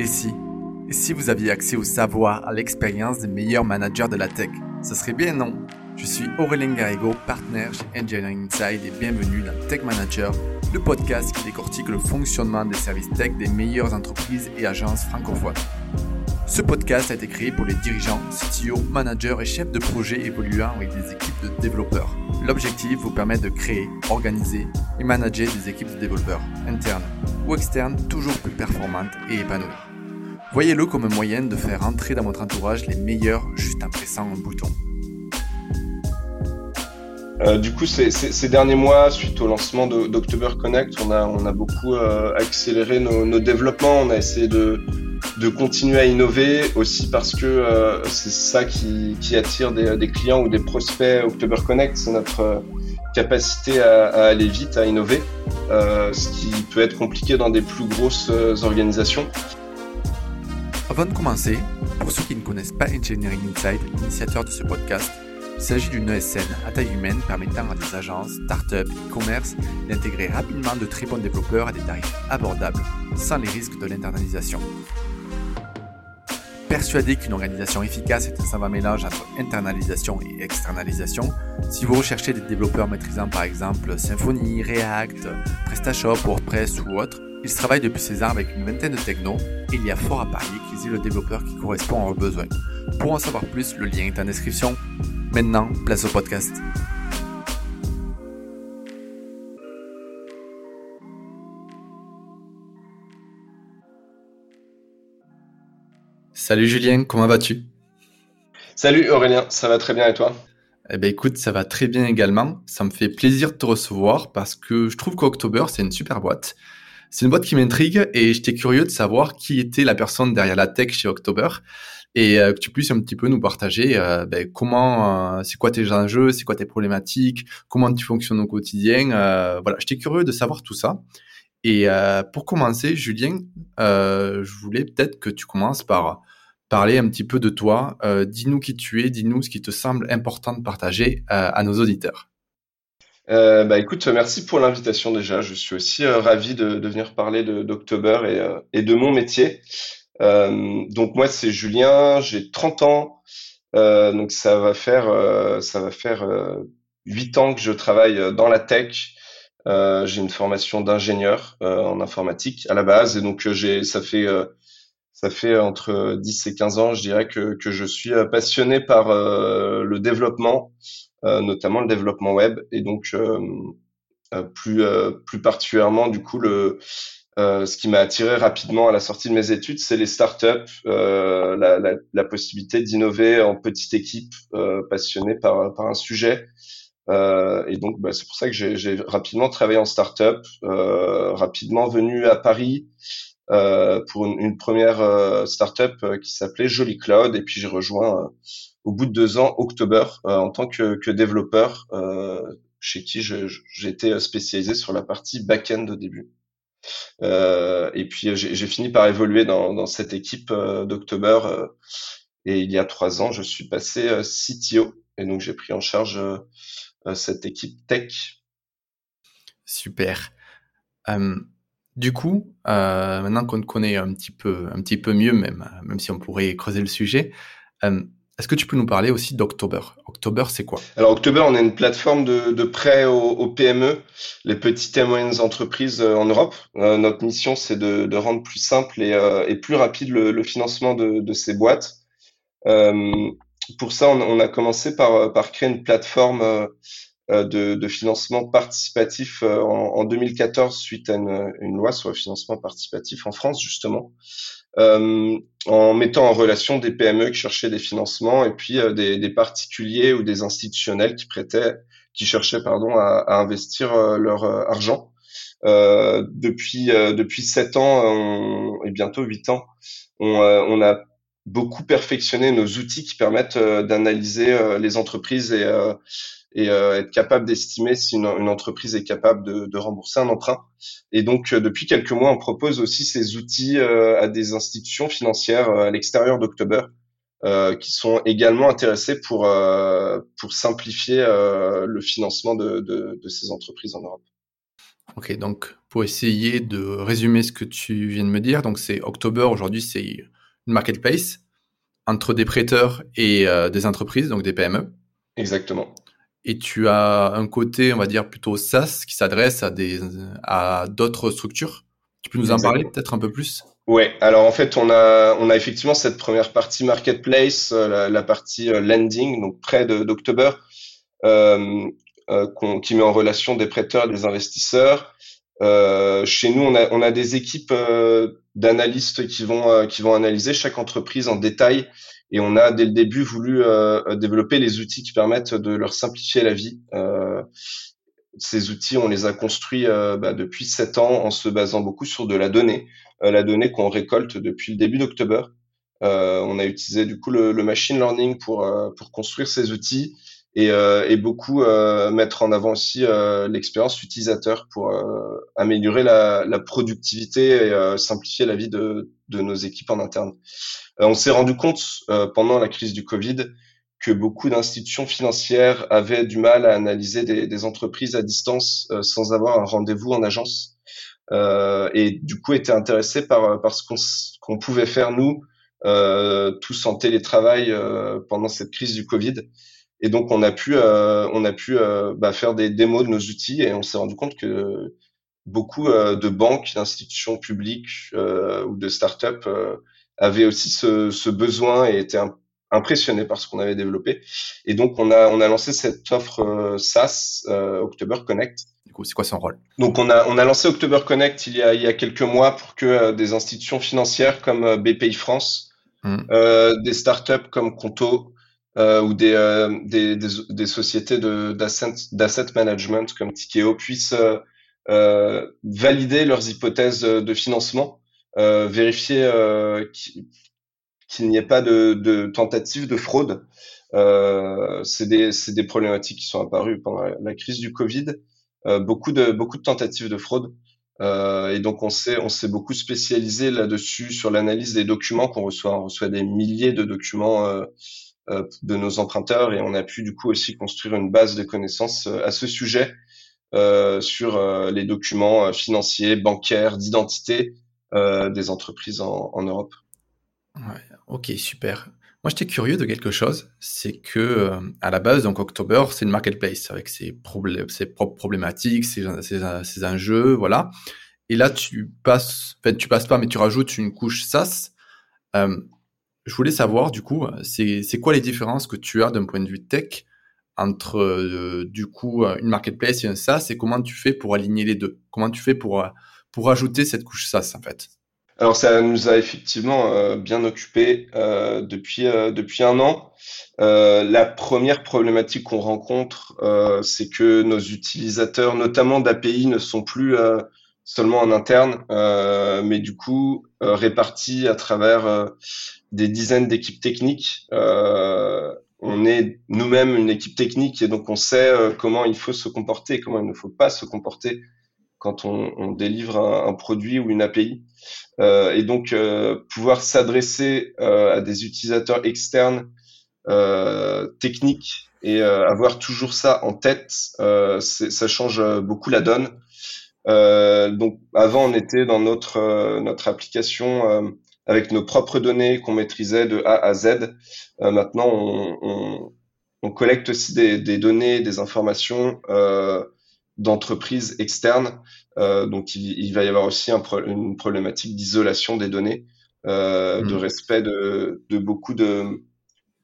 Et si Et si vous aviez accès au savoir, à l'expérience des meilleurs managers de la tech Ce serait bien, non? Je suis Aurélien Garrigo, partenaire chez Engineering Inside et bienvenue dans Tech Manager, le podcast qui décortique le fonctionnement des services tech des meilleures entreprises et agences francophones. Ce podcast a été créé pour les dirigeants, CTO, managers et chefs de projet évoluant avec des équipes de développeurs. L'objectif vous permet de créer, organiser et manager des équipes de développeurs, internes ou externes, toujours plus performantes et épanouies. Voyez-le comme un moyen de faire entrer dans votre entourage les meilleurs juste en pressant un bouton. Euh, du coup, ces, derniers mois, suite au lancement d'October Connect, on a, beaucoup euh, accéléré nos, développements. On a essayé de, continuer à innover aussi parce que euh, c'est ça qui, attire des, clients ou des prospects October Connect. C'est notre capacité à, aller vite, à innover, ce qui peut être compliqué dans des plus grosses organisations. Avant de commencer, pour ceux qui ne connaissent pas Engineering Inside, l'initiateur de ce podcast, il s'agit d'une ESN à taille humaine permettant à des agences, startups, e-commerce d'intégrer rapidement de très bons développeurs à des tarifs abordables, sans les risques de l'internalisation. Persuadé qu'une organisation efficace est un savant mélange entre internalisation et externalisation, si vous recherchez des développeurs maîtrisant par exemple Symfony, React, PrestaShop, WordPress ou autre, ils travaillent depuis ces armes avec une vingtaine de technos et il y a fort à parier qu'ils aient le développeur qui correspond à leurs besoins. Pour en savoir plus, le lien est en description. Maintenant, place au podcast. Salut Julien, comment vas-tu? Salut Aurélien, ça va très bien et toi? Eh ben écoute, ça va très bien également. Ça me fait plaisir de te recevoir parce que je trouve qu'October, c'est une super boîte. C'est une boîte qui m'intrigue et j'étais curieux de savoir qui était la personne derrière la tech chez October et euh, que tu puisses un petit peu nous partager euh, ben, comment, euh, c'est quoi tes enjeux, c'est quoi tes problématiques, comment tu fonctionnes au quotidien. Euh, voilà, j'étais curieux de savoir tout ça. Et pour commencer, Julien, je voulais peut-être que tu commences par parler un petit peu de toi. Dis-nous qui tu es, dis-nous ce qui te semble important de partager à nos auditeurs. Euh, bah écoute, merci pour l'invitation déjà. Je suis aussi euh, ravi de, de, venir parler d'October et, euh, et, de mon métier. Euh, donc moi c'est Julien, j'ai 30 ans, donc ça va faire ça va faire 8 ans que je travaille dans la tech. j'ai une formation d'ingénieur en informatique à la base et donc j'ai ça fait ça fait entre 10 et 15 ans, je dirais que, que je suis euh, passionné par euh, le développement, euh, notamment le développement web, et donc euh, euh plus plus particulièrement du coup le ce qui m'a attiré rapidement à la sortie de mes études, c'est les startups, la, la, la, possibilité d'innover en petite équipe, passionnée par par un sujet. et donc, bah, c'est pour ça que j'ai rapidement travaillé en startup, rapidement venu à Paris. Euh, pour une, une première euh, startup euh, qui s'appelait Jolly Cloud. Et puis j'ai rejoint au bout de deux ans October en tant que, que développeur, chez qui j'étais spécialisé sur la partie back-end au début. Euh, et puis j'ai fini par évoluer dans, dans cette équipe euh, d'October. Euh, et il y a trois ans, je suis passé CTO. Et donc j'ai pris en charge cette équipe tech. Super. Du coup, euh, maintenant qu'on te connaît un petit peu, un petit peu mieux, même, même si on pourrait creuser le sujet, euh, est-ce que tu peux nous parler aussi d'October? October, c'est quoi? Alors October, on est une plateforme de, de prêt aux, PME, les petites et moyennes entreprises euh, en Europe. Notre mission, c'est de, rendre plus simple et, plus rapide le, financement de, ces boîtes. pour ça, on, a commencé par, créer une plateforme de, de, financement participatif euh, en, en, 2014 suite à une, une, loi sur le financement participatif en France justement, euh, en mettant en relation des PME qui cherchaient des financements et puis euh, des, des, particuliers ou des institutionnels qui prêtaient, qui cherchaient pardon à, à investir leur argent. depuis depuis sept ans on, et bientôt huit ans, on, on a beaucoup perfectionné nos outils qui permettent d'analyser les entreprises et et euh, être capable d'estimer si une, une, entreprise est capable de, de, rembourser un emprunt. Et donc, euh, depuis quelques mois, on propose aussi ces outils euh, à des institutions financières à l'extérieur d'October qui sont également intéressés pour, pour simplifier le financement de, de, de, ces entreprises en Europe. Ok, donc pour essayer de résumer ce que tu viens de me dire, donc c'est October aujourd'hui, c'est une marketplace entre des prêteurs et des entreprises, donc des PME. Exactement. Et tu as un côté, on va dire plutôt SaaS, qui s'adresse à des à d'autres structures. Tu peux nous en parler peut-être un peu plus? Ouais, alors en fait, on a, on a effectivement cette première partie marketplace, euh, la, partie euh, lending, donc près d'October, euh, euh qui met en relation des prêteurs et des investisseurs. Euh, chez nous, on a, on a des équipes d'analystes qui vont, qui vont analyser chaque entreprise en détail et on a dès le début voulu développer les outils qui permettent de leur simplifier la vie. Ces outils, on les a construits euh, bah, depuis sept ans en se basant beaucoup sur de la donnée, euh, la donnée qu'on récolte depuis le début d'octobre. Euh, on a utilisé du coup le, machine learning pour pour construire ces outils et, et beaucoup mettre en avant aussi l'expérience utilisateur pour améliorer la, la, productivité et simplifier la vie de, de nos équipes en interne. on s'est rendu compte pendant la crise du Covid que beaucoup d'institutions financières avaient du mal à analyser des, des entreprises à distance euh, sans avoir un rendez-vous en agence euh, et du coup étaient intéressés par, par ce qu'on pouvait faire nous euh, tous en télétravail euh, pendant cette crise du Covid. Et donc on a pu euh, on a pu bah, faire des démos de nos outils et on s'est rendu compte que beaucoup de banques, d'institutions publiques ou de startups avaient aussi ce, ce besoin et étaient un, impressionné par ce qu'on avait développé. Et donc, on a, on a lancé cette offre euh, SaaS, euh, October Connect. Du coup, c'est quoi son rôle? Donc, on a, on a lancé October Connect il y a, il y a quelques mois pour que euh, des institutions financières comme BPI France, mmh. des startups comme Conto, ou des, des, des, des, sociétés d'asset management comme Tikeo puissent valider leurs hypothèses de financement, vérifier qu'il n'y ait pas de, de tentative de fraude. Euh, c'est des, problématiques qui sont apparues pendant la, crise du Covid. Euh, beaucoup, de, beaucoup de tentatives de fraude. Euh, et donc on s'est on s'est beaucoup spécialisé là-dessus sur l'analyse des documents qu'on reçoit. On reçoit des milliers de documents euh, euh de nos emprunteurs et on a pu du coup aussi construire une base de connaissances euh, à ce sujet euh, sur les documents financiers, bancaires, d'identité des entreprises en, Europe. Ok, super. Moi, j'étais curieux de quelque chose, c'est que euh, à la base, donc October, c'est une marketplace avec ses, ses propres problématiques, ses, ses, enjeux, voilà. Et là, tu passes, enfin, tu passes pas, mais tu rajoutes une couche SaaS. Euh, je voulais savoir, du coup, c'est quoi les différences que tu as d'un point de vue tech entre, euh, du coup, une marketplace et un SaaS, et comment tu fais pour aligner les deux? Comment tu fais pour pour ajouter cette couche SaaS, en fait? Alors ça nous a effectivement euh, bien occupé euh, depuis euh, depuis un an. la première problématique qu'on rencontre, c'est que nos utilisateurs, notamment d'API, ne sont plus seulement en interne, mais du coup répartis à travers des dizaines d'équipes techniques. on est nous-mêmes une équipe technique et donc on sait comment il faut se comporter comment il ne faut pas se comporter quand on, on délivre un, un, produit ou une API. Euh, et donc, euh, pouvoir s'adresser euh, à des utilisateurs externes euh, techniques et avoir toujours ça en tête, ça change beaucoup la donne. Donc, avant, on était dans notre, notre application avec nos propres données qu'on maîtrisait de A à Z. maintenant, on, on, on, collecte aussi des, des données, des informations euh, d'entreprises externes. Euh, donc, il, il, va y avoir aussi un une problématique d'isolation des données, euh, de mmh. respect de, de beaucoup de,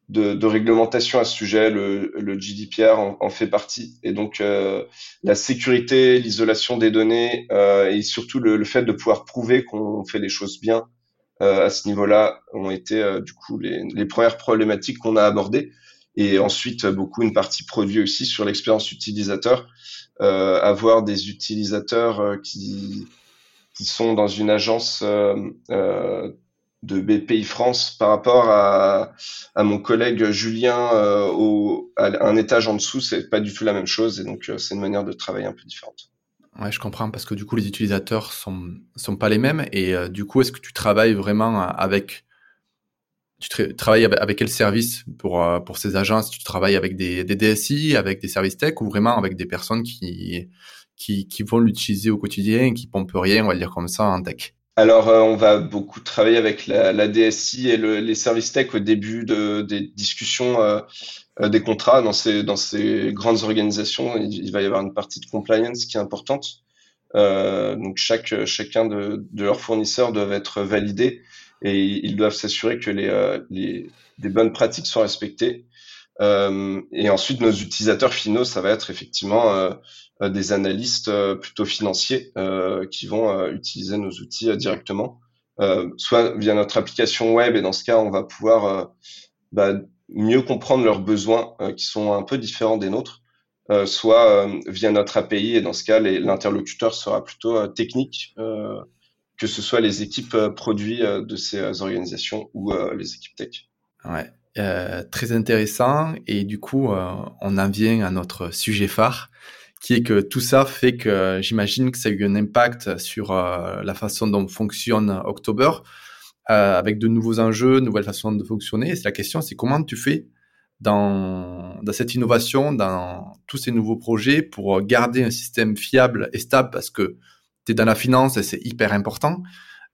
de, de réglementations à ce sujet. Le, le GDPR en, en, fait partie. Et donc, euh, la sécurité, l'isolation des données euh, et surtout le, le, fait de pouvoir prouver qu'on fait les choses bien euh, à ce niveau-là ont été euh, du coup les, les premières problématiques qu'on a abordées et ensuite beaucoup une partie produit aussi sur l'expérience utilisateur, euh, avoir des utilisateurs euh, qui qui sont dans une agence de BPI France par rapport à, à mon collègue Julien euh, au, à un étage en dessous, c'est pas du tout la même chose et donc c'est une manière de travailler un peu différente. Ouais, je comprends parce que du coup les utilisateurs sont sont pas les mêmes et du coup est-ce que tu travailles vraiment avec tu travailles avec, quel service pour, euh, pour ces agences? Tu travailles avec des, des, DSI, avec des services tech ou vraiment avec des personnes qui, qui, qui vont l'utiliser au quotidien qui pompent rien, on va dire comme ça, en tech? Alors, euh, on va beaucoup travailler avec la, la DSI et le, les services tech au début de, des discussions euh, euh, des contrats dans ces, dans ces grandes organisations. Il, va y avoir une partie de compliance qui est importante. Euh, donc, chaque, chacun de, de, leurs fournisseurs doivent être validés et ils doivent s'assurer que les, les, les, bonnes pratiques sont respectées. et ensuite, nos utilisateurs finaux, ça va être effectivement euh, des analystes euh, plutôt financiers euh, qui vont utiliser nos outils directement, soit via notre application web, et dans ce cas, on va pouvoir bah, mieux comprendre leurs besoins qui sont un peu différents des nôtres, soit via notre API, et dans ce cas, l'interlocuteur sera plutôt technique, que ce soit les équipes produits de ces organisations ou les équipes tech. Ouais. très intéressant et du coup on en vient à notre sujet phare qui est que tout ça fait que j'imagine que ça a eu un impact sur euh, la façon dont fonctionne October, euh, avec de nouveaux enjeux, nouvelles façons de fonctionner. Et la question, c'est comment tu fais dans, dans cette innovation, dans tous ces nouveaux projets, pour garder un système fiable et stable, parce que tu es dans la finance et c'est hyper important.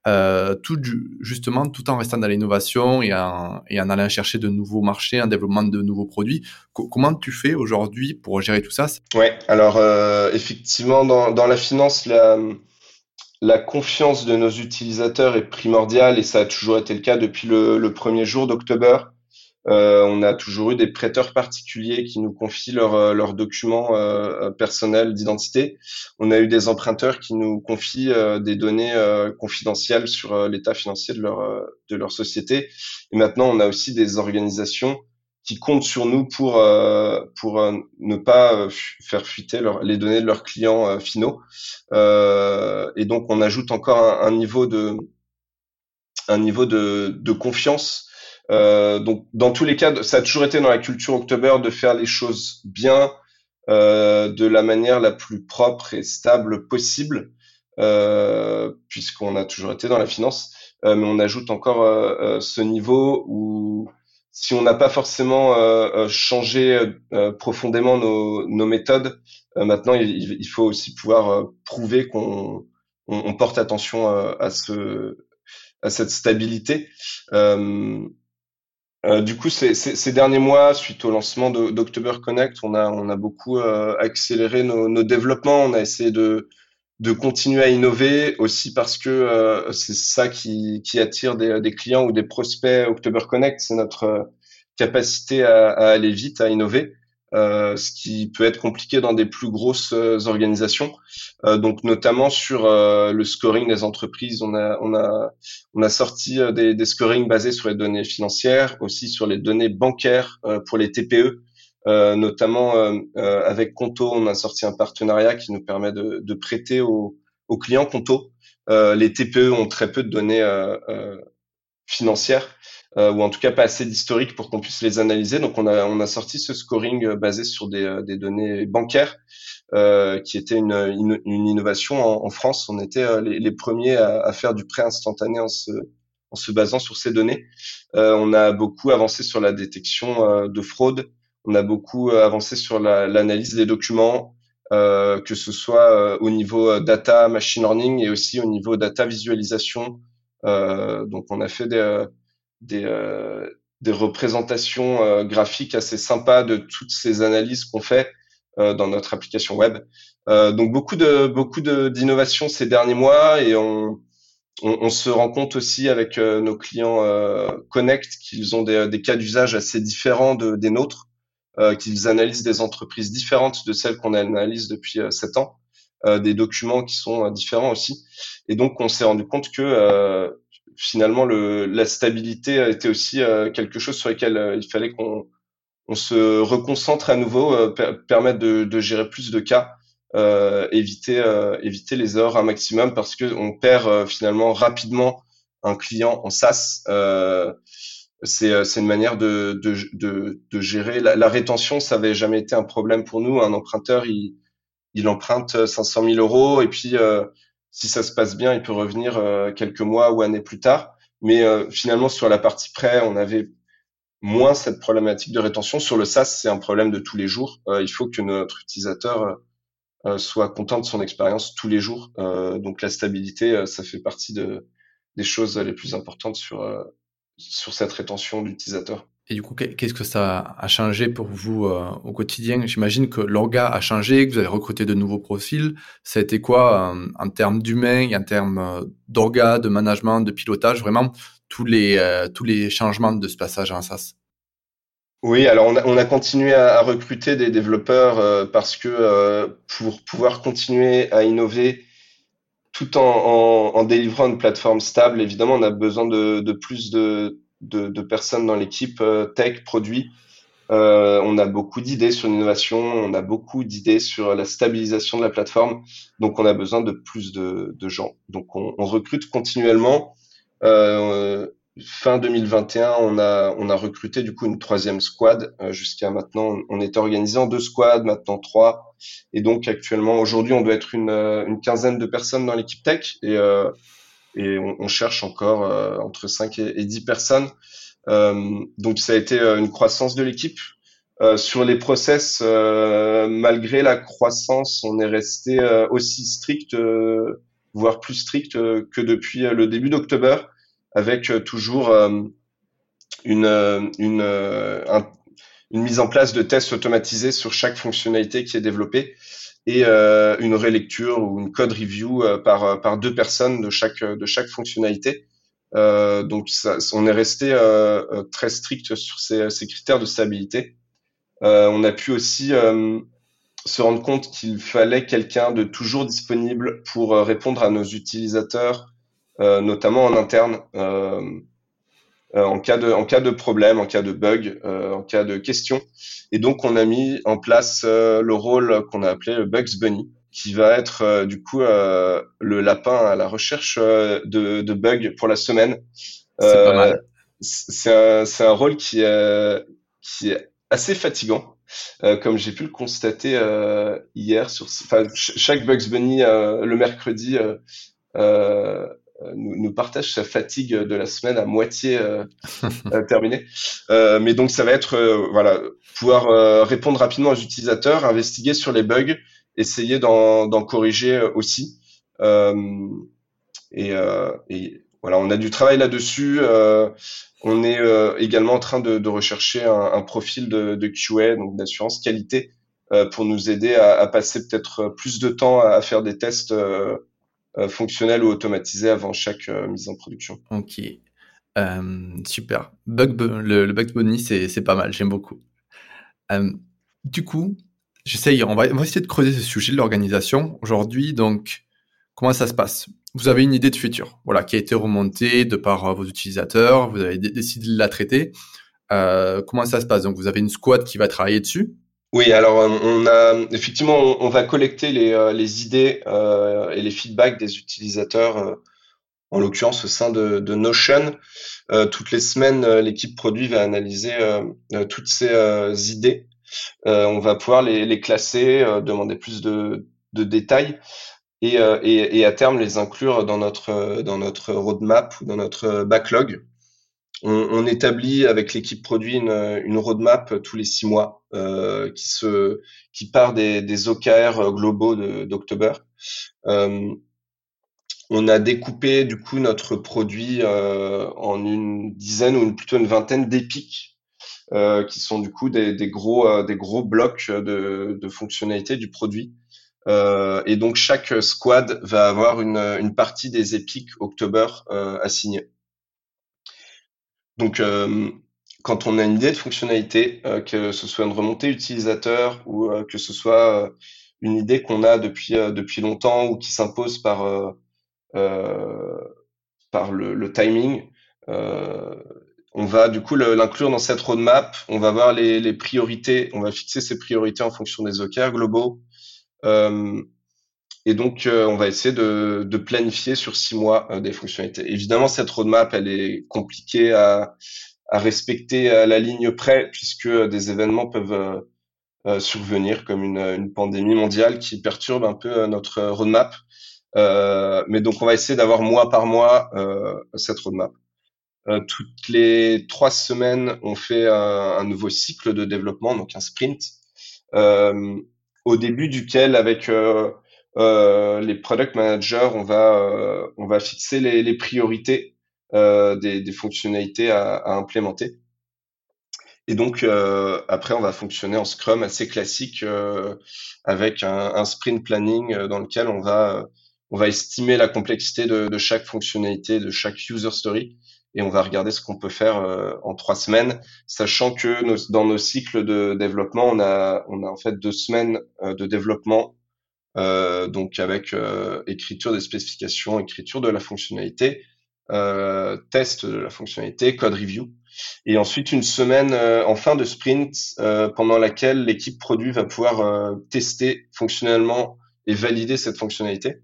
Euh, tout justement tout en restant dans l'innovation et en, allant chercher de nouveaux marchés, en développement de nouveaux produits. comment tu fais aujourd'hui pour gérer tout ça? Ouais, alors euh, effectivement, dans, la finance, la, confiance de nos utilisateurs est primordiale et ça a toujours été le cas depuis le premier jour d'octobre. Euh, on a toujours eu des prêteurs particuliers qui nous confient leurs euh, documents euh, personnels d'identité. On a eu des emprunteurs qui nous confient des données confidentielles sur l'état financier de leur, de leur société. Et maintenant, on a aussi des organisations qui comptent sur nous pour, pour ne pas faire fuiter les données de leurs clients finaux. et donc, on ajoute encore un, un niveau de un niveau de, de confiance euh, donc, dans tous les cas, ça a toujours été dans la culture October de faire les choses bien, euh, de la manière la plus propre et stable possible, euh, puisqu'on a toujours été dans la finance. Euh, mais on ajoute encore euh, ce niveau où si on n'a pas forcément changé profondément nos, nos méthodes, maintenant il, il, faut aussi pouvoir prouver qu'on on, on porte attention à ce à cette stabilité. Euh, du coup, ces, derniers mois, suite au lancement d'October Connect, on a, beaucoup euh, accéléré nos, développements. On a essayé de, continuer à innover aussi parce que euh, c'est ça qui, attire des, clients ou des prospects October Connect. C'est notre euh, capacité à, aller vite, à innover. Euh, ce qui peut être compliqué dans des plus grosses euh, organisations. Euh, donc notamment sur le scoring des entreprises, on a on a on a sorti des, des scorings basés sur les données financières, aussi sur les données bancaires pour les TPE. notamment avec Conto, on a sorti un partenariat qui nous permet de, de prêter aux, aux clients Conto. les TPE ont très peu de données financières euh, ou en tout cas pas assez d'historique pour qu'on puisse les analyser. Donc on a, on a sorti ce scoring euh, basé sur des, euh, des données bancaires, euh, qui était une, une, innovation en, en, France. On était les, les premiers à, à, faire du prêt instantané en se, en se basant sur ces données. Euh, on a beaucoup avancé sur la détection de fraude. On a beaucoup avancé sur l'analyse des documents, euh, que ce soit au niveau data machine learning et aussi au niveau data visualisation. Euh, donc on a fait des, des, euh, des représentations euh, graphiques assez sympas de toutes ces analyses qu'on fait euh, dans notre application web. donc beaucoup de beaucoup d'innovations ces derniers mois et on, on, se rend compte aussi avec nos clients Connect qu'ils ont des, des cas d'usage assez différents de, des nôtres, qu'ils analysent des entreprises différentes de celles qu'on analyse depuis sept ans, des documents qui sont différents aussi. Et donc on s'est rendu compte que finalement, le, la stabilité été aussi euh, quelque chose sur lequel euh, il fallait qu'on on se reconcentre à nouveau, euh, permettre de, de, gérer plus de cas, éviter, éviter les erreurs un maximum parce que on perd finalement rapidement un client en SaaS. c'est une manière de, de, de, de gérer. La, la, rétention, ça avait jamais été un problème pour nous. Un emprunteur, il, il emprunte 500 000 euros et puis si ça se passe bien, il peut revenir euh, quelques mois ou années plus tard. Mais euh, finalement, sur la partie prêt, on avait moins cette problématique de rétention. Sur le SaaS, c'est un problème de tous les jours. Euh, il faut que notre utilisateur soit content de son expérience tous les jours. donc la stabilité, ça fait partie de, des choses les plus importantes sur, sur cette rétention d'utilisateurs. Et du coup, qu'est-ce que ça a changé pour vous euh, au quotidien? J'imagine que l'orga a changé, que vous avez recruté de nouveaux profils. Ça a été quoi euh, en termes d'humain, en termes euh, d'orga, de management, de pilotage, vraiment tous les, tous les changements de ce passage en SaaS? Oui, alors on a, on a continué à, recruter des développeurs parce que pour pouvoir continuer à innover tout en, en, en, délivrant une plateforme stable, évidemment, on a besoin de, de plus de, de, personnes dans l'équipe euh, tech, produit. Euh, on a beaucoup d'idées sur l'innovation, on a beaucoup d'idées sur la stabilisation de la plateforme. Donc, on a besoin de plus de, gens. Donc, on, recrute continuellement. Euh, fin 2021, on a, on a recruté du coup une troisième squad. Jusqu'à maintenant, on est organisé en deux squads, maintenant trois. Et donc, actuellement, aujourd'hui, on doit être une, une quinzaine de personnes dans l'équipe tech. Et et on, on cherche encore euh, entre 5 et, 10 personnes. Euh, donc ça a été euh, une croissance de l'équipe. sur les process, malgré la croissance, on est resté aussi strict, voire plus strict que depuis le début d'octobre, avec toujours une, une, une mise en place de tests automatisés sur chaque fonctionnalité qui est développée et euh, une relecture ou une code review euh, par, par deux personnes de chaque, de chaque fonctionnalité. Euh, donc ça, on est resté très strict sur ces, ces, critères de stabilité. on a pu aussi se rendre compte qu'il fallait quelqu'un de toujours disponible pour répondre à nos utilisateurs, notamment en interne. Euh, en cas de en cas de problème, en cas de bug, euh, en cas de question. Et donc on a mis en place euh, le rôle qu'on a appelé le Bugs Bunny, qui va être du coup le lapin à la recherche de, de bugs pour la semaine. C'est un, un rôle qui est qui est assez fatigant. Euh, comme j'ai pu le constater euh, hier sur enfin, chaque Bugs Bunny le mercredi euh, euh, nous, nous, partage sa fatigue de la semaine à moitié euh, euh terminée. Euh, mais donc ça va être voilà pouvoir répondre rapidement aux utilisateurs, investiguer sur les bugs, essayer d'en corriger aussi. Et, et, voilà, on a du travail là-dessus. on est également en train de, de rechercher un, un, profil de, de QA, donc d'assurance qualité, pour nous aider à, à passer peut-être plus de temps à, à faire des tests euh, fonctionnel ou automatisé avant chaque euh, mise en production. Ok, euh, super. Bug, le, le Bunny, c'est pas mal, j'aime beaucoup. du coup, j'essaye, on va, on va essayer de creuser ce sujet de l'organisation aujourd'hui. Donc, comment ça se passe? Vous avez une idée de futur, voilà, qui a été remontée de par vos utilisateurs, vous avez décidé de la traiter. Comment ça se passe? Donc, vous avez une squad qui va travailler dessus. Oui, alors euh, on a effectivement on, va collecter les, euh, idées euh, et les feedbacks des utilisateurs, en l'occurrence au sein de, Notion. toutes les semaines, l'équipe produit va analyser toutes ces idées. on va pouvoir les, classer, demander plus de, détails et, et, et, à terme les inclure dans notre dans notre roadmap ou dans notre backlog on, établit avec l'équipe produit une, roadmap tous les six mois euh, qui se qui part des, des OKR globaux d'October. Euh, on a découpé du coup notre produit euh, en une dizaine ou plutôt une vingtaine d'épiques qui sont du coup des, gros des gros blocs de, de fonctionnalités du produit. Et donc chaque squad va avoir une, une partie des épiques October assignée. Donc, euh, quand on a une idée de fonctionnalité, euh, que ce soit une remontée utilisateur ou euh, que ce soit une idée qu'on a depuis depuis longtemps ou qui s'impose par par le, timing, on va du coup l'inclure dans cette roadmap. On va voir les, priorités, on va fixer ces priorités en fonction des OKR globaux. Et donc, euh, on va essayer de, de, planifier sur six mois euh, des fonctionnalités. Évidemment, cette roadmap, elle est compliquée à, à respecter à la ligne près, puisque des événements peuvent euh, survenir, comme une, une, pandémie mondiale qui perturbe un peu notre roadmap. mais donc, on va essayer d'avoir mois par mois cette roadmap. toutes les trois semaines, on fait un, nouveau cycle de développement, donc un sprint au début duquel, avec les product managers, on va, on va fixer les, les priorités des, des, fonctionnalités à, à implémenter. Et donc euh, après, on va fonctionner en Scrum assez classique euh, avec un, un, sprint planning dans lequel on va on va estimer la complexité de, de, chaque fonctionnalité, de chaque user story, et on va regarder ce qu'on peut faire euh, en trois semaines, sachant que nos, dans nos cycles de développement, on a, on a en fait deux semaines euh, de développement, euh, donc avec euh, écriture des spécifications, écriture de la fonctionnalité, test de la fonctionnalité, code review, et ensuite une semaine en fin de sprint pendant laquelle l'équipe produit va pouvoir tester fonctionnellement et valider cette fonctionnalité.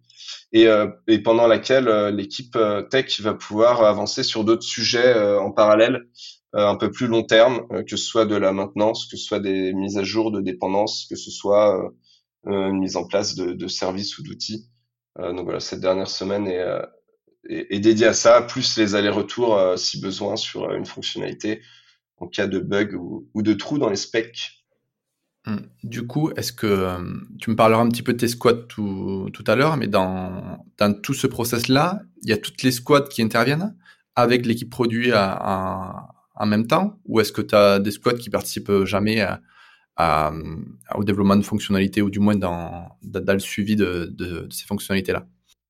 Et, euh, et pendant laquelle euh, l'équipe euh, tech va pouvoir avancer sur d'autres sujets en parallèle, un peu plus long terme, que ce soit de la maintenance, que ce soit des mises à jour de dépendance, que ce soit une mise en place de, services ou d'outils. donc voilà, cette dernière semaine est, est, dédiée à ça, plus les allers-retours si besoin sur une fonctionnalité en cas de bug ou, de trou dans les specs Mmh. Du coup, est-ce que euh, tu me parleras un petit peu de tes squads tout, à l'heure, mais dans, tout ce process-là, il y a toutes les squads qui interviennent avec l'équipe produit en même temps, ou est-ce que tu as des squads qui participent jamais à, à, au développement de fonctionnalités, ou du moins dans, dans le suivi de, de, de ces fonctionnalités-là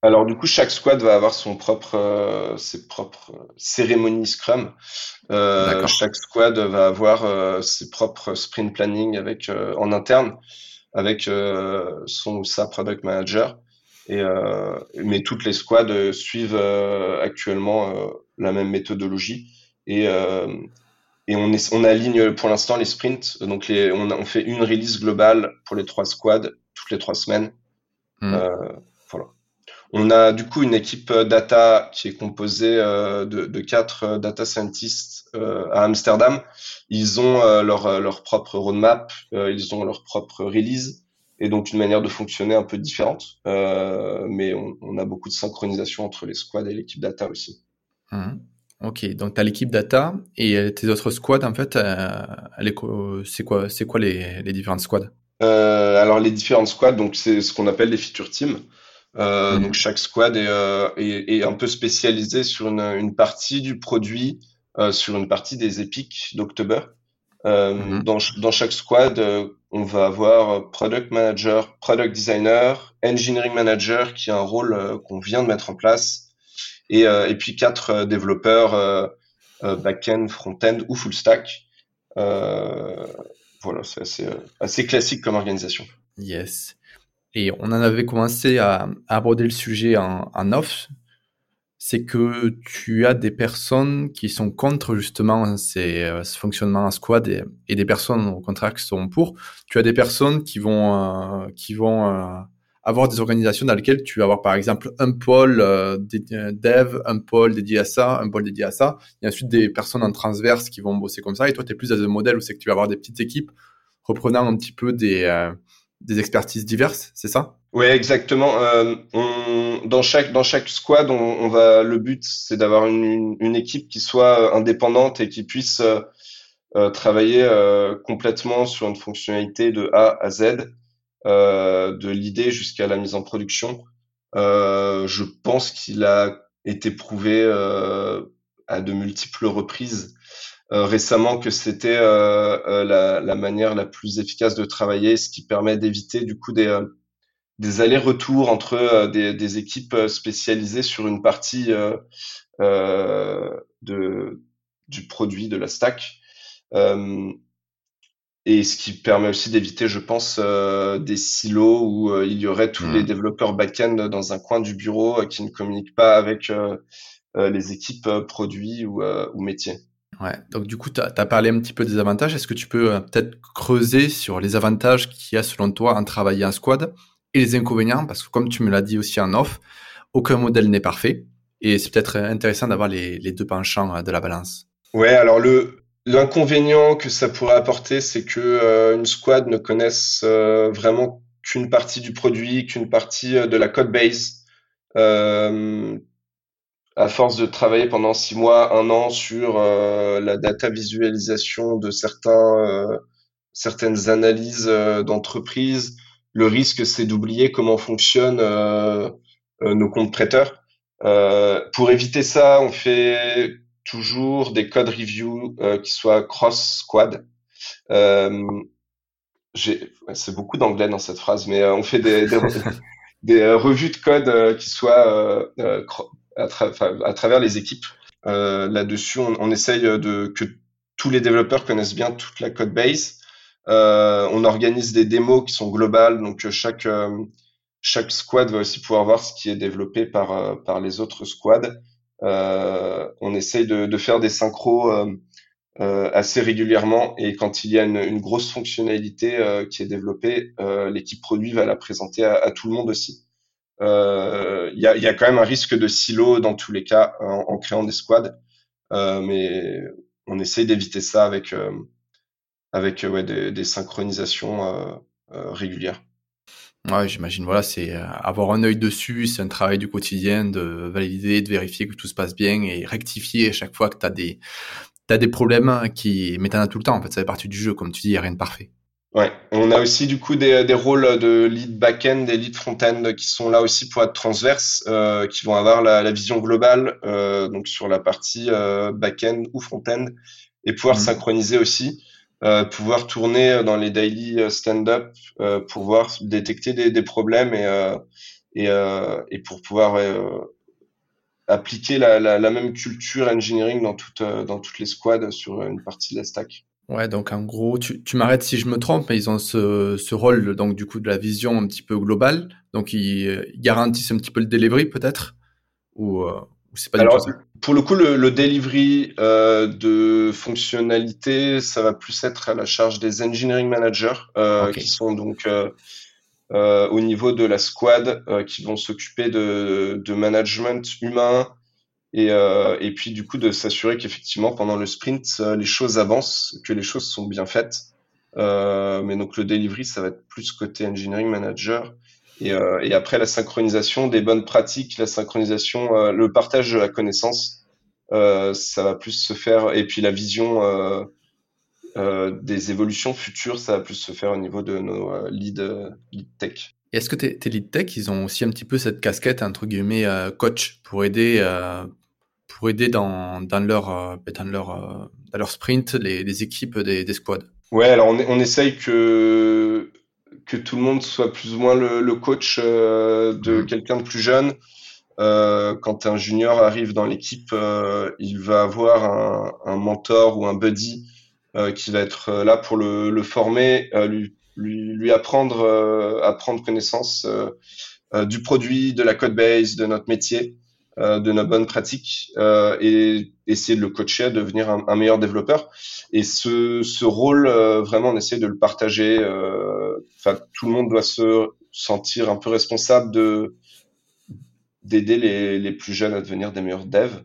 alors du coup, chaque squad va avoir son propre, euh, ses propres cérémonies Scrum. Euh, chaque squad va avoir euh, ses propres sprint planning avec euh, en interne avec euh, son ou sa product manager. Et mais toutes les squads suivent actuellement la même méthodologie et et on, est, on aligne pour l'instant les sprints. Donc les, on, on, fait une release globale pour les trois squads toutes les trois semaines. Hmm. voilà. On a du coup une équipe euh, data qui est composée euh, de, de, quatre euh, data scientists à Amsterdam. Ils ont leur, leur propre roadmap, ils ont leur propre release et donc une manière de fonctionner un peu différente. mais on, on, a beaucoup de synchronisation entre les squads et l'équipe data aussi. Mmh. Ok, donc tu as l'équipe data et tes autres squads, en fait, c'est quoi, c'est quoi les, les différentes squads? Euh, Alors les différentes squads, donc c'est ce qu'on appelle les feature teams. Euh, mmh. Donc chaque squad est, euh, est, est, un peu spécialisé sur une, une partie du produit, euh, sur une partie des épiques d'October. Euh, mmh. dans, dans, chaque squad, euh, on va avoir product manager, product designer, engineering manager qui a un rôle qu'on vient de mettre en place, et, et puis quatre développeurs back-end, front-end ou full stack. voilà, c'est assez, classique comme organisation. Yes. Et on en avait commencé à, aborder le sujet en, off, c'est que tu as des personnes qui sont contre justement euh, ce fonctionnement en squad et, des personnes au contraire qui sont pour. Tu as des personnes qui vont, euh, qui vont euh, avoir des organisations dans lesquelles tu vas avoir par exemple un pôle euh, dev, un pôle dédié à ça, un pôle dédié à ça, et ensuite des personnes en transverse qui vont bosser comme ça. Et toi, tu es plus dans un modèle où c'est que tu vas avoir des petites équipes reprenant un petit peu des, euh, des expertises diverses, c'est ça? Oui, exactement. Euh, dans chaque dans chaque squad, on, va. Le but, c'est d'avoir une, une, équipe qui soit euh, indépendante et qui puisse euh, euh travailler euh, complètement sur une fonctionnalité de A à Z, euh, de l'idée jusqu'à la mise en production. je pense qu'il a été prouvé à de multiples reprises euh, récemment que c'était euh, euh, la, manière la plus efficace de travailler, ce qui permet d'éviter du coup des, des allers-retours entre des, des, équipes spécialisées sur une partie de, du produit de la stack. Et ce qui permet aussi d'éviter, je pense, des silos où il y aurait tous les mmh. développeurs back-end dans un coin du bureau qui ne communiquent pas avec les équipes produits ou, ou métiers. Ouais, donc du coup, tu as, as, parlé un petit peu des avantages. Est-ce que tu peux euh, peut-être creuser sur les avantages qu'il y a selon toi en travaillant en squad et les inconvénients? Parce que comme tu me l'as dit aussi en off, aucun modèle n'est parfait. Et c'est peut-être intéressant d'avoir les, les, deux penchants euh, de la balance. Ouais, alors le l'inconvénient que ça pourrait apporter, c'est que euh, une squad ne connaisse euh, vraiment qu'une partie du produit, qu'une partie euh, de la code base. Euh, à force de travailler pendant six mois, un an sur euh, la data visualisation de certains, certaines analyses d'entreprise, le risque, c'est d'oublier comment fonctionnent nos comptes prêteurs. pour éviter ça, on fait toujours des code review qui soient cross squad. c'est beaucoup d'anglais dans cette phrase, mais on fait des, des, des revues de code qui soient à, à, travers les équipes. Euh, Là-dessus, on, on, essaye de que tous les développeurs connaissent bien toute la code base. Euh, on organise des démos qui sont globales, donc chaque euh, chaque squad va aussi pouvoir voir ce qui est développé par euh, par les autres squads. Euh, on essaye de, faire des synchros assez régulièrement et quand il y a une, grosse fonctionnalité qui est développée, l'équipe produit va la présenter à, tout le monde aussi. Euh, il y, a, quand même un risque de silo dans tous les cas en, créant des squads, euh, mais on essaye d'éviter ça avec euh, avec des synchronisations régulières. Ouais, j'imagine. Voilà, c'est avoir un œil dessus, c'est un travail du quotidien de valider, de vérifier que tout se passe bien et rectifier à chaque fois que tu as des, as des problèmes qui. Mais t'en as tout le temps, en fait, ça fait partie du jeu. Comme tu dis, il n'y a rien de parfait. Ouais, on a aussi du coup des, des rôles de lead back-end et lead front-end qui sont là aussi pour être transverses, euh, qui vont avoir la, la vision globale euh, donc sur la partie euh, back-end ou front-end et pouvoir mmh. synchroniser aussi, euh, pouvoir tourner dans les daily stand-up, euh, pouvoir détecter des, problèmes et, et, pour pouvoir appliquer la, même culture engineering dans, toute, dans toutes les squads sur une partie de la stack. Ouais, donc en gros, tu, tu m'arrêtes si je me trompe, mais ils ont ce, ce rôle donc du coup de la vision un petit peu globale, donc ils, garantissent un petit peu le delivery peut-être, ou, euh, pas Alors, du tout ça. Pour le coup, le, le delivery euh, de fonctionnalités, ça va plus être à la charge des engineering managers, euh, okay. qui sont donc euh, au niveau de la squad, qui vont s'occuper de, de management humain, et, et puis du coup de s'assurer qu'effectivement pendant le sprint les choses avancent, que les choses sont bien faites. Mais donc le delivery ça va être plus côté engineering manager et, euh, et après la synchronisation des bonnes pratiques, la synchronisation, euh, le partage de la connaissance, euh, ça va plus se faire et puis la vision des évolutions futures, ça va plus se faire au niveau de nos lead, lead tech. Est-ce que tes, tes lead tech, ils ont aussi un petit peu cette casquette entre guillemets coach pour aider pour aider dans, dans, leur, dans, leur, euh, dans leur sprint les, les équipes des, des, squads? Ouais, alors on, on, essaye que, que tout le monde soit plus ou moins le, le coach euh, de mmh. quelqu'un de plus jeune. Euh, quand un junior arrive dans l'équipe, euh, il va avoir un, un, mentor ou un buddy qui va être là pour le, le former, lui, lui, lui, apprendre, apprendre connaissance du produit, de la code base, de notre métier. Euh, de nos bonnes pratiques euh, et essayer de le coacher à devenir un, meilleur développeur. Et ce, ce rôle, euh, vraiment, on essaie de le partager. Enfin, tout le monde doit se sentir un peu responsable de d'aider les, les plus jeunes à devenir des meilleurs devs.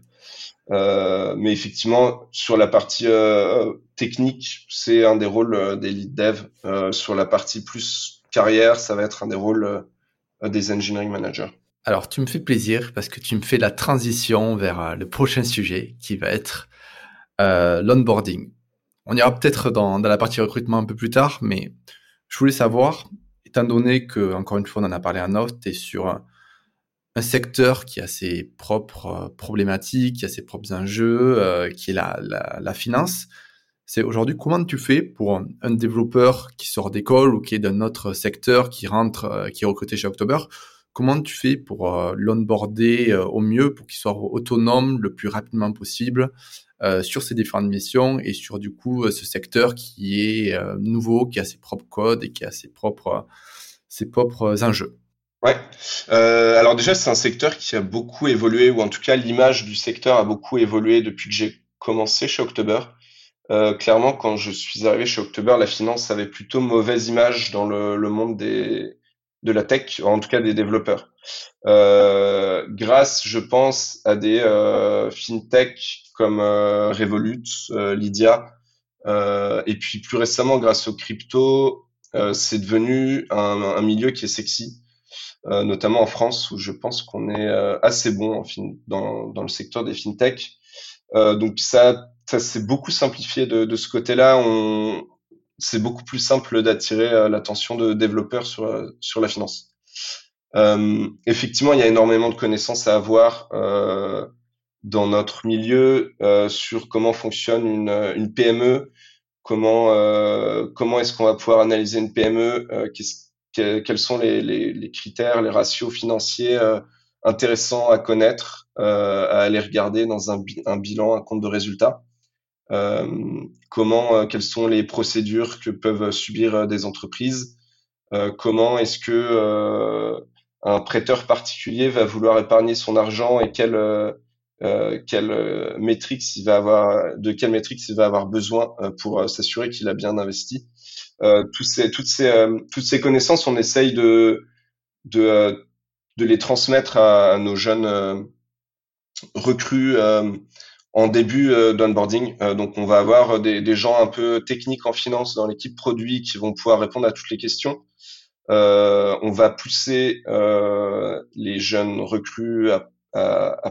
Euh, mais effectivement, sur la partie euh, technique, c'est un des rôles des lead dev. Sur la partie plus carrière, ça va être un des rôles des engineering managers. Alors, tu me fais plaisir parce que tu me fais la transition vers euh, le prochain sujet qui va être euh, l'onboarding. On ira peut-être dans, la partie recrutement un peu plus tard, mais je voulais savoir, étant donné que, encore une fois, on en a parlé en off, tu es sur un, secteur qui a ses propres euh, problématiques, qui a ses propres enjeux, qui est la, finance. C'est aujourd'hui comment tu fais pour un, développeur qui sort d'école ou qui est d'un autre secteur, qui rentre, qui est recruté chez October, Comment tu fais pour euh, l'onboarder euh, au mieux pour qu'il soit autonome le plus rapidement possible euh, sur ces différentes missions et sur du coup ce secteur qui est nouveau, qui a ses propres codes et qui a ses propres, ses propres enjeux? Ouais. Alors déjà, c'est un secteur qui a beaucoup évolué, ou en tout cas l'image du secteur a beaucoup évolué depuis que j'ai commencé chez October. Clairement, quand je suis arrivé chez October, la finance avait plutôt mauvaise image dans le monde des, de la tech, en tout cas des développeurs. Euh, grâce, je pense, à des euh, fintech comme euh, Revolut, euh, Lydia, euh, et puis plus récemment, grâce aux crypto, c'est devenu un, un, milieu qui est sexy, notamment en France, où je pense qu'on est assez bon dans, dans le secteur des fintech. donc ça, ça s'est beaucoup simplifié de, de ce côté-là. C'est beaucoup plus simple d'attirer l'attention de développeurs sur, sur la finance. Euh, effectivement, il y a énormément de connaissances à avoir euh, dans notre milieu euh, sur comment fonctionne une, une PME, comment euh, comment est-ce qu'on va pouvoir analyser une PME, quels sont les, critères, les ratios financiers intéressants à connaître, à aller regarder dans un, un, bilan, un compte de résultats. Comment, quelles sont les procédures que peuvent subir des entreprises, comment est-ce que un prêteur particulier va vouloir épargner son argent et quelle euh, euh quelle euh, il va avoir, de quelle métrique il va avoir besoin euh, pour s'assurer qu'il a bien investi? Euh, ces, toutes ces, toutes ces connaissances, on essaye de, de, de les transmettre à, nos jeunes recrues en début d'onboarding. donc, on va avoir des, des, gens un peu techniques en finance dans l'équipe produit qui vont pouvoir répondre à toutes les questions. Euh, on va pousser euh, les jeunes recrues à,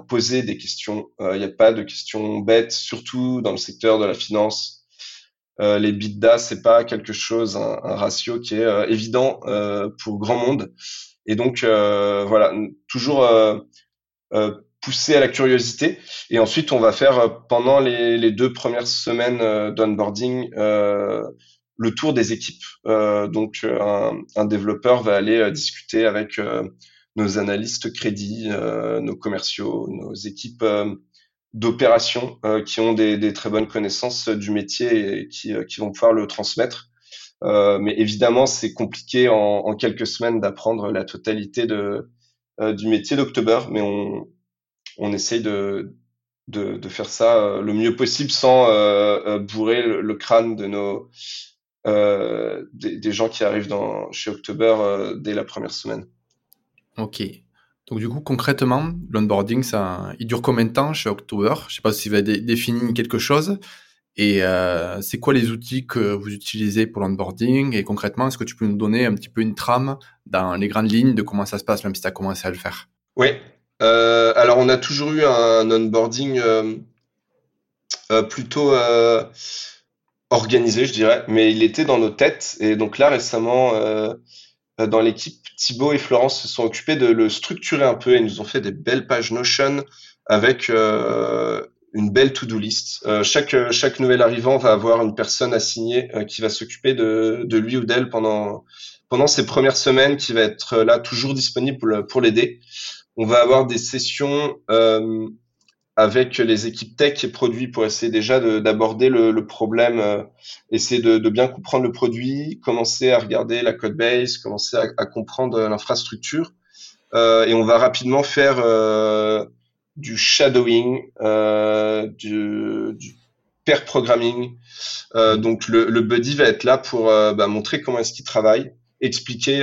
poser des questions. Il n'y a pas de questions bêtes, surtout dans le secteur de la finance. Euh, les biddas, c'est pas quelque chose, un, ratio qui est évident pour grand monde. Et donc voilà, toujours pousser à la curiosité. Et ensuite, on va faire pendant les, deux premières semaines d'onboarding le tour des équipes. Euh, donc, euh, un, développeur va aller euh, discuter avec nos analystes crédits, nos commerciaux, nos équipes d'opération qui ont des, des, très bonnes connaissances du métier et qui, qui vont pouvoir le transmettre. Euh, mais évidemment, c'est compliqué en, en, quelques semaines d'apprendre la totalité de, euh, du métier d'October, mais on, on essaye de, de, de, faire ça le mieux possible sans bourrer le, le, crâne de nos, euh, des, gens qui arrivent dans, chez October euh, dès la première semaine. Ok. Donc du coup, concrètement, l'onboarding, ça, il dure combien de temps chez October? Je sais pas si vous avez défini quelque chose. Et euh, c'est quoi les outils que vous utilisez pour l'onboarding? Et concrètement, est-ce que tu peux nous donner un petit peu une trame dans les grandes lignes de comment ça se passe, même si tu as commencé à le faire? Oui. Euh, alors, on a toujours eu un onboarding euh, euh plutôt organisé, je dirais, mais il était dans nos têtes. Et donc là, récemment, dans l'équipe, Thibaut et Florence se sont occupés de le structurer un peu et nous ont fait des belles pages Notion avec une belle to-do list. Chaque, nouvel arrivant va avoir une personne assignée qui va s'occuper de, lui ou d'elle pendant, ces premières semaines, qui va être là toujours disponible pour l'aider. On va avoir des sessions euh, avec les équipes tech et produits pour essayer déjà d'aborder le, problème, euh, essayer de, bien comprendre le produit, commencer à regarder la code base, commencer à, comprendre l'infrastructure. Euh, et on va rapidement faire du shadowing, du, pair programming. Donc le, le, buddy va être là pour bah, montrer comment est-ce qu'il travaille, expliquer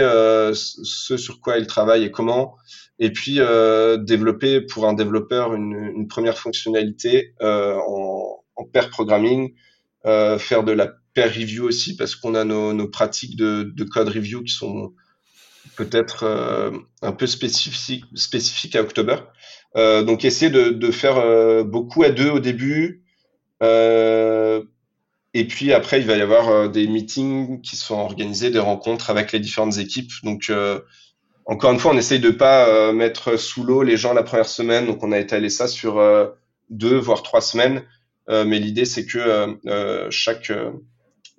ce sur quoi il travaille et comment et puis euh, développer pour un développeur une, une première fonctionnalité euh, en, pair programming, euh, faire de la pair review aussi parce qu'on a nos, nos, pratiques de, de, code review qui sont peut-être euh, un peu spécifiques à October. Euh, donc essayer de, de faire euh, beaucoup à deux au début. Et puis après, il va y avoir des meetings qui sont organisés, des rencontres avec les différentes équipes. Donc encore une fois, on essaye de pas euh, mettre sous l'eau les gens la première semaine, donc on a étalé ça sur euh, deux voire trois semaines. Euh, mais l'idée c'est que chaque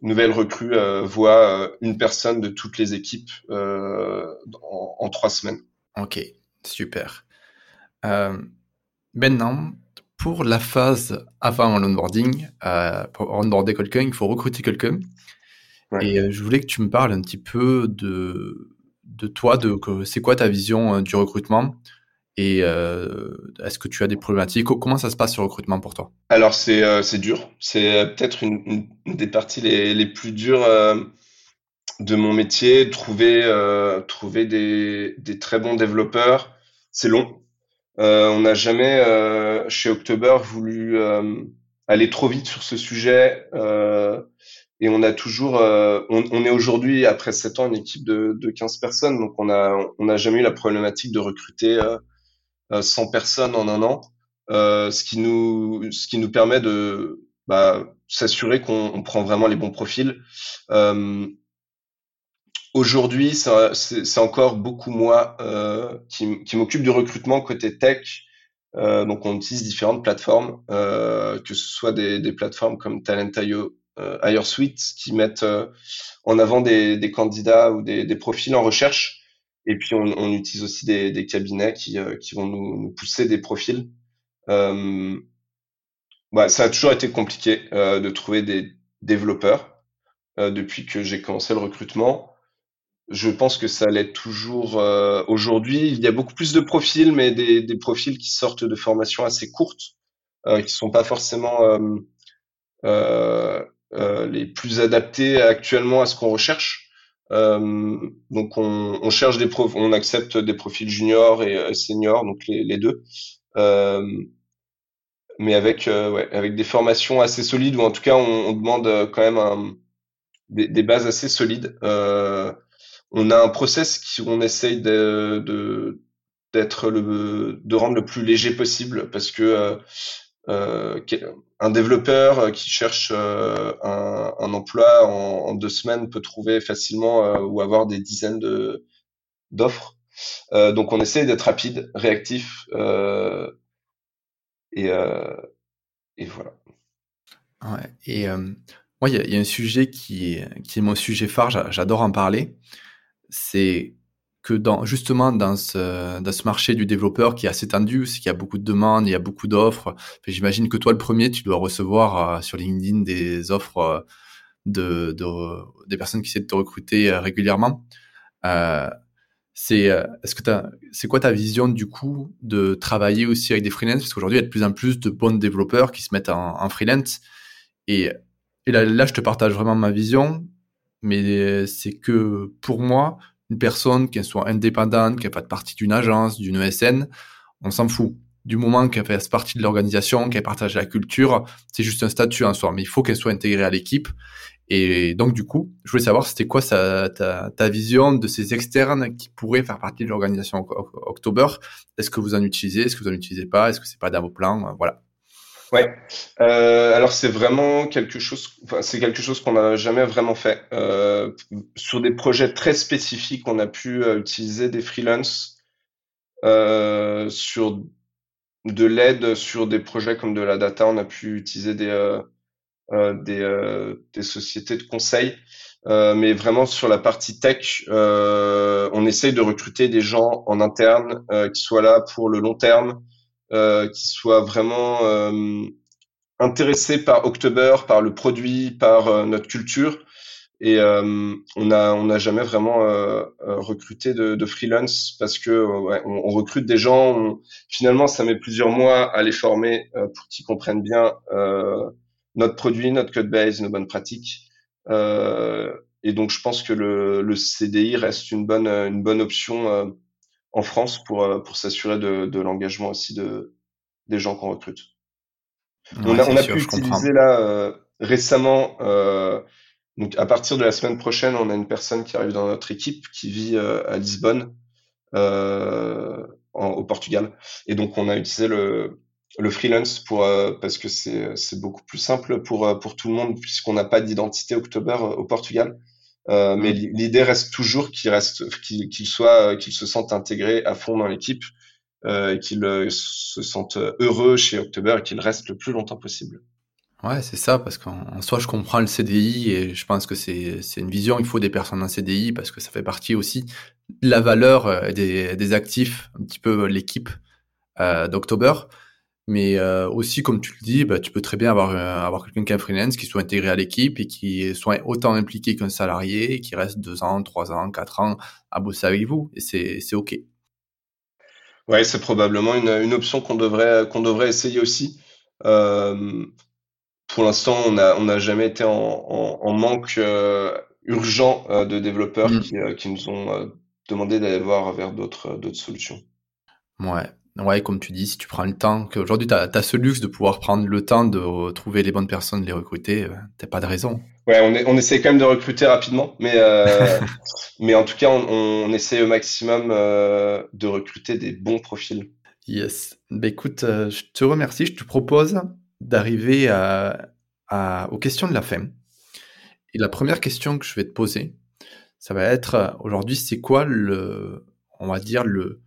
nouvelle recrue voit une personne de toutes les équipes en, en, trois semaines. Ok, super. maintenant, pour la phase avant l'onboarding, pour onboarder quelqu'un, il faut recruter quelqu'un. Ouais. Et je voulais que tu me parles un petit peu de de toi, de c'est quoi ta vision euh, du recrutement et euh, est-ce que tu as des problématiques? Comment ça se passe le recrutement pour toi? Alors c'est euh, c'est dur, c'est peut-être une, une, des parties les, les plus dures de mon métier. Trouver trouver des, des très bons développeurs, c'est long. On n'a jamais chez October voulu aller trop vite sur ce sujet et on a toujours, euh, on, on, est aujourd'hui après 7 ans une équipe de, de 15 personnes, donc on a, on n'a jamais eu la problématique de recruter euh, 100 euh, personnes en un an, euh, ce qui nous, ce qui nous permet de, bah, s'assurer qu'on prend vraiment les bons profils. Aujourd'hui, c'est encore beaucoup moi qui, qui m'occupe du recrutement côté tech. donc, on utilise différentes plateformes, que ce soit des, plateformes comme Talent.io, euh, Suite, qui mettent en avant des, candidats ou des, profils en recherche. Et puis, on, utilise aussi des, cabinets qui, vont nous, pousser des profils. Euh, ça a toujours été compliqué euh, de trouver des développeurs euh, depuis que j'ai commencé le recrutement. Je pense que ça l'est toujours euh, aujourd'hui. Il y a beaucoup plus de profils, mais des, des profils qui sortent de formations assez courtes, euh, qui sont pas forcément les plus adaptés actuellement à ce qu'on recherche. donc on, on, cherche des profs, on accepte des profils juniors et seniors, donc les, les deux. Euh, mais avec euh, ouais, avec des formations assez solides ou en tout cas on, on demande euh, quand même un, des, des, bases assez solides. Euh, on a un process qui on essaye de, d'être de rendre le plus léger possible parce que euh, un développeur qui cherche un, emploi en, deux semaines peut trouver facilement ou avoir des dizaines d'offres. donc on essaye d'être rapide, réactif et, euh, et voilà. Et euh, moi, il y, a un sujet qui est mon sujet phare, j'adore en parler. C'est que dans, justement dans ce, dans ce marché du développeur qui est assez tendu, c'est qu'il y a beaucoup de demandes, il y a beaucoup d'offres. J'imagine que toi, le premier, tu dois recevoir euh, sur LinkedIn des offres euh, de, de, des personnes qui essaient de te recruter euh, régulièrement. Euh, c'est est-ce que c'est quoi ta vision du coup de travailler aussi avec des freelances? Parce qu'aujourd'hui il y a de plus en plus de bons développeurs qui se mettent en, en freelance et, et là, là, je te partage vraiment ma vision mais c'est que pour moi une personne qui soit indépendante pas de partie d'une agence d'une ESN on s'en fout. Du moment qu'elle fasse partie de l'organisation qu'elle partage la culture c'est juste un statut en soi mais il faut qu'elle soit intégrée à l'équipe. Et donc, du coup, je voulais savoir, c'était quoi ta, ta, vision de ces externes qui pourraient faire partie de l'organisation October? Est-ce que vous en utilisez? Est-ce que vous en utilisez pas? Est-ce que c'est pas dans vos plans? Voilà. Ouais. Euh, alors c'est vraiment quelque chose. Enfin, c'est quelque chose qu'on n'a jamais vraiment fait. Euh, sur des projets très spécifiques, on a pu euh, utiliser des freelances euh, sur de l'aide sur des projets comme de la data. On a pu utiliser des euh, des, des, sociétés de conseil. Mais vraiment sur la partie tech, on essaye de recruter des gens en interne qui soient là pour le long terme, qui soient vraiment intéressés par October, par le produit, par notre culture. Et euh, on a on n'a jamais vraiment euh, recruté de, de, freelance parce que ouais, on, recrute des gens. finalement, ça met plusieurs mois à les former pour qu'ils comprennent bien notre produit, notre code base, nos bonnes pratiques. Euh, et donc, je pense que le, le, CDI reste une bonne, une bonne option euh, en France pour, euh, pour s'assurer de, de l'engagement aussi de, des gens qu'on recrute. on a, on a pu utiliser là euh, récemment, euh, donc à partir de la semaine prochaine, on a une personne qui arrive dans notre équipe qui vit à Lisbonne, en, au Portugal. Et donc, on a utilisé le, le freelance pour euh, parce que c'est c'est beaucoup plus simple pour euh, pour tout le monde puisqu'on n'a pas d'identité October euh, au Portugal. Euh, mais l'idée reste toujours qu'il reste qu'il soit qu'il se sente intégré à fond dans l'équipe euh, qu'il se sente heureux chez October et qu'il reste le plus longtemps possible. Ouais, c'est ça, parce qu'en soi, je comprends le CDI et je pense que c'est une vision. Il faut des personnes en CDI parce que ça fait partie aussi de la valeur des, des actifs, un petit peu l'équipe euh, d'October. Mais euh, aussi, comme tu le dis, bah, tu peux très bien avoir, euh, avoir quelqu'un qui est freelance, qui soit intégré à l'équipe et qui soit autant impliqué qu'un salarié et qui reste deux ans, trois ans, quatre ans à bosser avec vous. Et c'est OK. Ouais, c'est probablement une, une option qu'on devrait, qu'on devrait essayer aussi. Euh, pour l'instant, on n'a on a jamais été en, en, en manque urgent de développeurs mm. qui, qui, nous ont demandé d'aller voir vers d'autres solutions. Ouais, Ouais, comme tu dis, si tu prends le temps, qu'aujourd'hui tu as, ce luxe de pouvoir prendre le temps de trouver les bonnes personnes, de les recruter, euh, t'as pas de raison. Ouais, on, est, on essaie quand même de recruter rapidement, mais, euh, mais en tout cas, on, on essaie au maximum euh, de recruter des bons profils. Yes. Bah, écoute, je te remercie. Je te propose d'arriver à, aux questions de la fin. Et la première question que je vais te poser, ça va être aujourd'hui, c'est quoi le, on va dire le,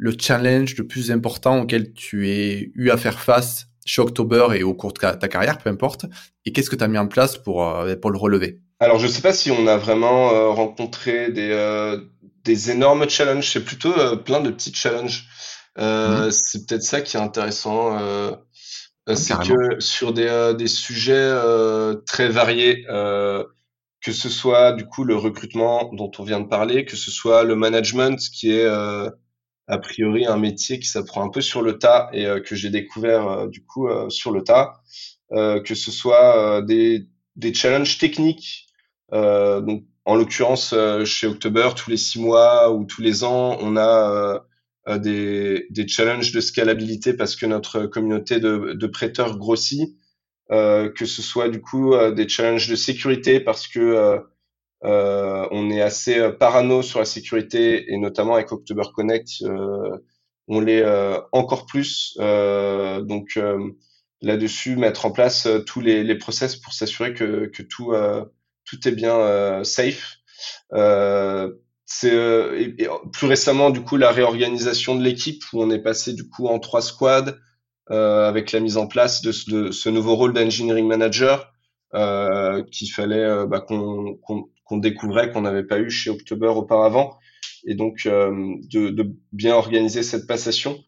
le challenge le plus important auquel tu aies eu à faire face chez October et au cours de ta carrière, peu importe, et qu'est-ce que tu as mis en place pour, euh, pour le relever? Alors, je ne sais pas si on a vraiment euh, rencontré des, des énormes challenges, c'est plutôt plein de petits challenges. Mmh. C'est peut-être ça qui est intéressant. C'est que sur des, des sujets très variés, que ce soit du coup le recrutement dont on vient de parler, que ce soit le management qui est euh, a priori un métier qui s'apprend un peu sur le tas et euh, que j'ai découvert euh, du coup sur le tas, que ce soit des, des challenges techniques. donc en l'occurrence chez October tous les six mois ou tous les ans on a des, des challenges de scalabilité parce que notre communauté de, prêteurs grossit. Euh, que ce soit du coup euh, des challenges de sécurité parce que euh, on est assez parano sur la sécurité et notamment avec October Connect, on l'est encore plus. donc là-dessus, mettre en place tous les, les process pour s'assurer que, que tout tout est bien safe. c'est plus récemment du coup la réorganisation de l'équipe où on est passé du coup en trois squads euh, avec la mise en place de, de ce nouveau rôle d'engineering manager euh, qu'il fallait euh, bah, qu'on qu'on découvrait qu'on n'avait pas eu chez October auparavant et donc de, de, bien organiser cette passation.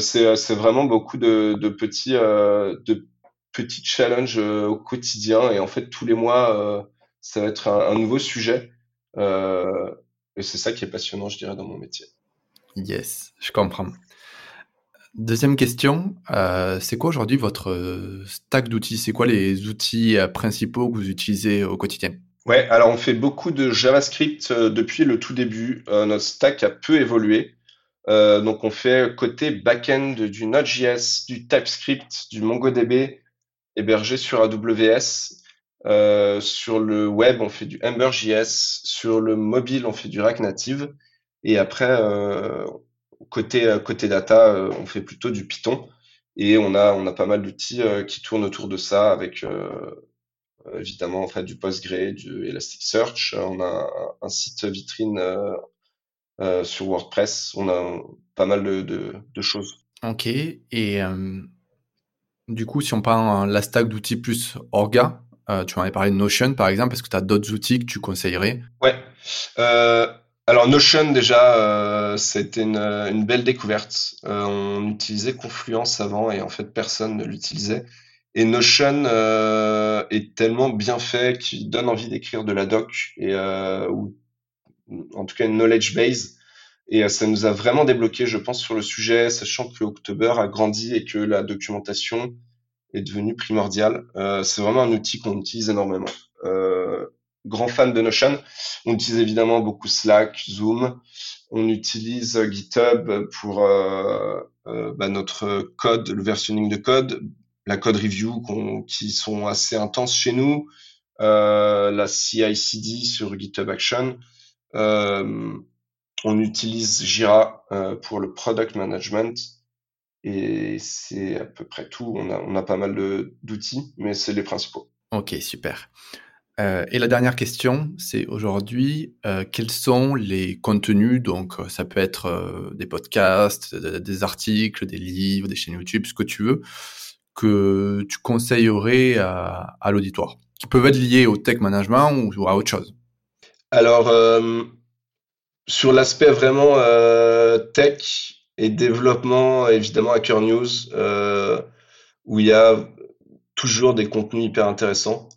c'est vraiment beaucoup de, petits de petits challenges au quotidien et en fait tous les mois ça va être un, nouveau sujet et c'est ça qui est passionnant je dirais dans mon métier. Yes, je comprends. Deuxième question, euh, c'est quoi aujourd'hui votre euh, stack d'outils? C'est quoi les outils euh, principaux que vous utilisez au quotidien? Ouais, alors on fait beaucoup de JavaScript depuis le tout début. notre stack a peu évolué. donc on fait côté backend du Node.js, du TypeScript, du MongoDB hébergé sur AWS. sur le web, on fait du Ember.js. Sur le mobile, on fait du React Native. Et après, côté euh, côté data, euh, on fait plutôt du Python et on a on a pas mal d'outils euh, qui tournent autour de ça avec évidemment en fait du Postgre, du Elasticsearch. On a un, site vitrine sur WordPress. On a pas mal de, de, choses. Ok. Et du coup, si on prend la stack d'outils plus orga, tu en avais parlé de Notion par exemple, est-ce que tu as d'autres outils que tu conseillerais? Ouais. Alors Notion déjà, euh, c'était une, une, belle découverte. Euh, on utilisait Confluence avant et en fait personne ne l'utilisait. Et Notion euh, est tellement bien fait qu'il donne envie d'écrire de la doc et euh, ou en tout cas une knowledge base. Et euh, ça nous a vraiment débloqué, je pense, sur le sujet, sachant que October a grandi et que la documentation est devenue primordiale. Euh, c'est vraiment un outil qu'on utilise énormément. Euh, grand fan de Notion. On utilise évidemment beaucoup Slack, Zoom. On utilise euh, GitHub pour bah, notre code, le versionning de code, la code review qui sont assez intenses chez nous, euh, la CI/CD sur GitHub Action. Euh, on utilise Jira pour le product management et c'est à peu près tout. On a, on a pas mal d'outils, mais c'est les principaux. Ok, super. Euh, et la dernière question, c'est aujourd'hui, euh, quels sont les contenus? Donc, euh, ça peut être des podcasts, des articles, des livres, des chaînes YouTube, ce que tu veux, que tu conseillerais à, l'auditoire, qui peuvent être liés au tech management ou à autre chose? Alors, sur l'aspect vraiment tech et développement, évidemment, Hacker News, où il y a toujours des contenus hyper intéressants.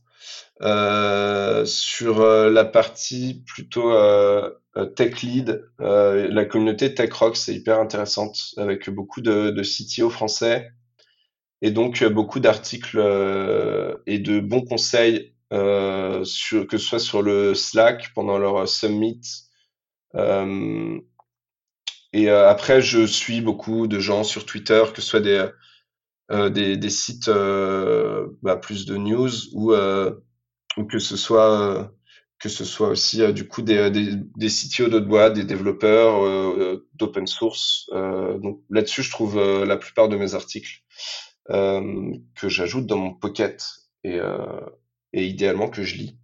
Euh, sur euh, la partie plutôt euh, tech lead, la communauté Tech Rock, c'est hyper intéressante avec beaucoup de CTO français et donc beaucoup d'articles et de bons conseils sur, que ce soit sur le Slack pendant leur summit. et après, je suis beaucoup de gens sur Twitter, que ce soit des, des, sites bah, plus de news ou que ce soit euh, que ce soit aussi euh, du coup des, euh, des, des CTO d'autres boîtes, des développeurs d'open source. donc là-dessus, je trouve la plupart de mes articles que j'ajoute dans mon pocket. et, et idéalement que je lis.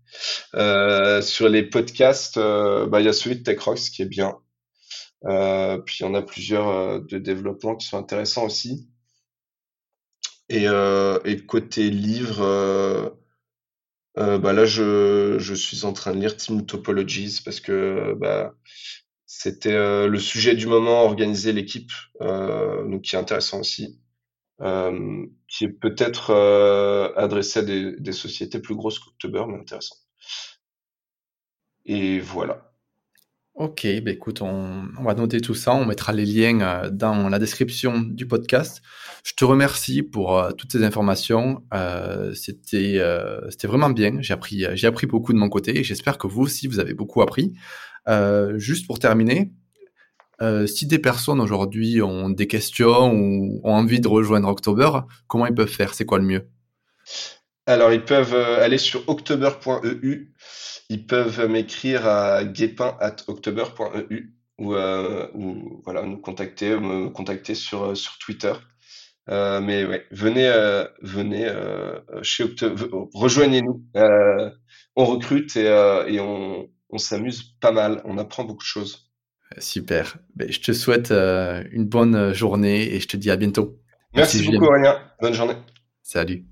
sur les podcasts, bah, il y a celui de TechRox qui est bien. puis il y en a plusieurs de développement qui sont intéressants aussi. Et, côté livre, bah là je, suis en train de lire Team Topologies parce que bah, c'était euh, le sujet du moment, organiser l'équipe, euh, donc qui est intéressant aussi, euh, qui est peut-être adressé à des, sociétés plus grosses qu'October, mais intéressant. Et voilà. Ok, bah écoute, on, va noter tout ça, on mettra les liens dans la description du podcast. Je te remercie pour toutes ces informations. c'était vraiment bien. J'ai appris j'ai appris beaucoup de mon côté et j'espère que vous aussi vous avez beaucoup appris. Euh, juste pour terminer, euh, si des personnes aujourd'hui ont des questions ou ont envie de rejoindre October, comment ils peuvent faire? C'est quoi le mieux? Alors, ils peuvent euh, aller sur october.eu. Ils peuvent m'écrire à guépin.october.eu ou, ou voilà, nous contacter, me contacter sur, sur Twitter. mais ouais, venez, venez chez October, rejoignez-nous. on recrute et, et on, on s'amuse pas mal, on apprend beaucoup de choses. Super. Ben, je te souhaite euh, une bonne journée et je te dis à bientôt. Merci, beaucoup, Aurélien. Bonne journée. Salut.